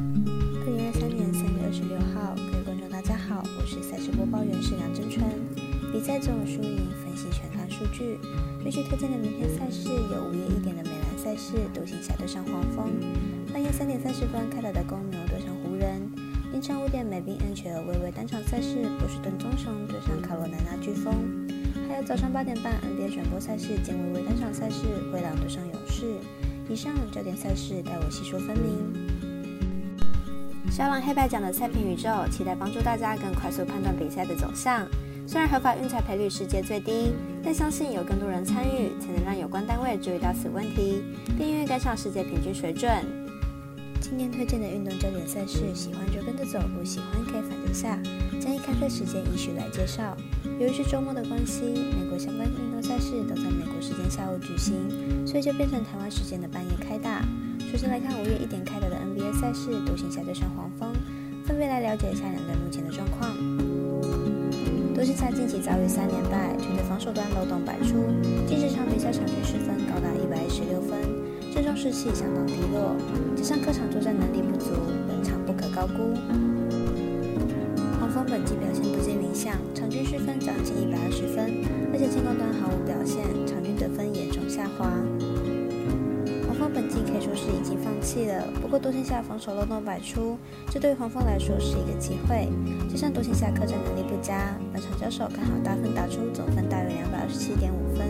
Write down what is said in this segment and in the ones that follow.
二零二三年三月二十六号，各位观众大家好，我是赛事播报员是梁真川。比赛总有输赢，分析全看数据。必须推荐的明天赛事有午夜一点的美兰赛事，独行侠对上黄蜂；半夜三点三十分开打的公牛对上湖人；凌晨五点美宾 NHL 微微单场赛事，波士顿棕熊对上卡罗莱纳飓风；还有早上八点半 NBA 转播赛事兼微微单场赛事，灰狼对上勇士。以上焦点赛事，待我细说分明。小狼黑白奖的赛评宇宙，期待帮助大家更快速判断比赛的走向。虽然合法运彩赔率世界最低，但相信有更多人参与，才能让有关单位注意到此问题，并愿意跟上世界平均水准。今天推荐的运动焦点赛事，喜欢就跟着走，不喜欢可以反着下。将以开赛时间依序来介绍。由于是周末的关系，美国相关运动赛事都在美国时间下午举行，所以就变成台湾时间的半夜开打。首先来看五月一点开打的 NBA 赛事，独行侠对上黄蜂，分别来了解一下两队目前的状况。独行侠近期遭遇三连败，球队防守端漏洞百出，近十场比赛场均失分高达一百一十六分，阵中士气相当低落，加上客场作战能力不足，本场不可高估。黄蜂本季表现不尽理想，场均失分将近一百二十分，而且进攻端毫无表现，场均得分严重下滑。可以说是已经放弃了，不过独行侠防守漏洞百出，这对黄蜂来说是一个机会。加上独行侠客战能力不佳，本场交手刚好大分打出，总分大约两百二十七点五分。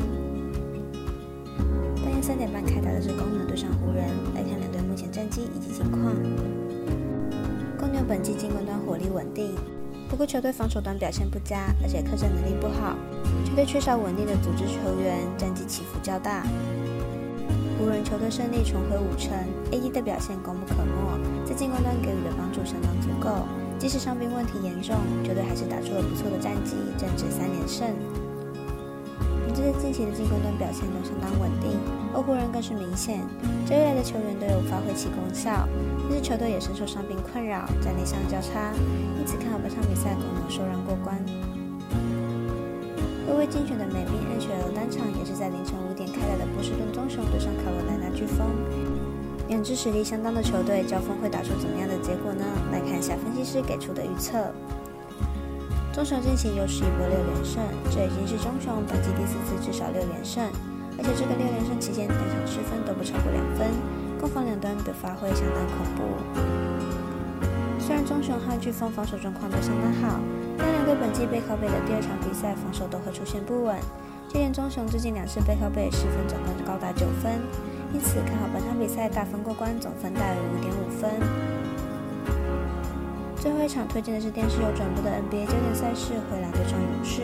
半夜三点半开打的是公牛对上湖人，来看两队目前战绩以及近况。公牛本季进攻端火力稳定，不过球队防守端表现不佳，而且客战能力不好，球队缺少稳定的组织球员，战绩起伏较大。湖人球队胜利重回五城，AD 的表现功不可没，在进攻端给予的帮助相当足够。即使伤病问题严重，球队还是打出了不错的战绩，正值三连胜。本队近期的进攻端表现都相当稳定，而湖人更是明显，这一来的球员都有发挥其功效。但是球队也深受伤病困扰，战力上较差，因此看好本场比赛公牛受让过关。微微竞选的美宾 NHL 单场也是在凌晨五点开打的波士顿棕熊对上卡罗莱纳飓风，两支实力相当的球队交锋会打出怎么样的结果呢？来看一下分析师给出的预测。棕熊近期又是一波六连胜，这已经是棕熊本季第四次至少六连胜，而且这个六连胜期间单场失分都不超过两分，攻防两端的发挥相当恐怖。虽然棕熊和飓风防守状况都相当好。但两队本季背靠背的第二场比赛防守都会出现不稳，就连棕熊最近两次背靠背失分总共高达九分，因此看好本场比赛大分过关，总分大于五点五分。最后一场推荐的是电视有转播的 NBA 焦点赛事灰狼对上勇士，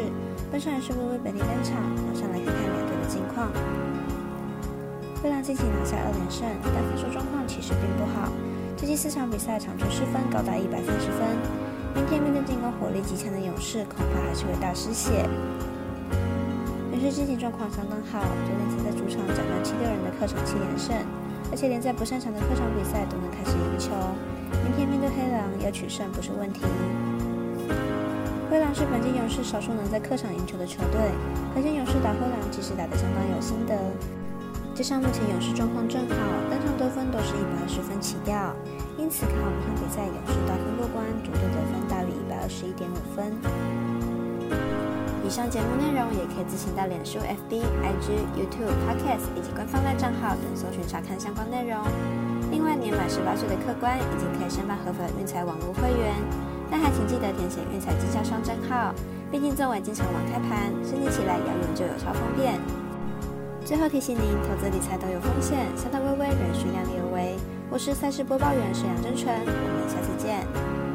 本场也是微微本地单场，马上来看看两队的近况。灰狼近期拿下二连胜，但防守状况其实并不好，最近四场比赛场均失分高达一百三十分。明天面对进攻火力极强的勇士，恐怕还是会大失血。勇士近期状况相当好，昨天才在主场斩断七六人的客场七连胜，而且连在不擅长的客场比赛都能开始赢球。明天面对黑狼要取胜不是问题。灰狼是本届勇士少数能在客场赢球的球队，可见勇士打灰狼其实打得相当有心得。加上目前勇士状况正好，单场得分都是一百二十分起跳。因此，看好本场比赛，勇士大分过关，主队得分大于一百二十一点五分。以上节目内容也可以自行到脸书、FB、IG、YouTube、Podcast 以及官方的账号等搜寻查看相关内容。另外，年满十八岁的客官已经可以申办合法的运彩网络会员，但还请记得填写运彩经销商证号。毕竟作为经常网开盘，申请起来要用就有超方便。最后提醒您，投资理财都有风险，小到微微，人需量力而为。我是赛事播报员沈阳真纯，我们下次见。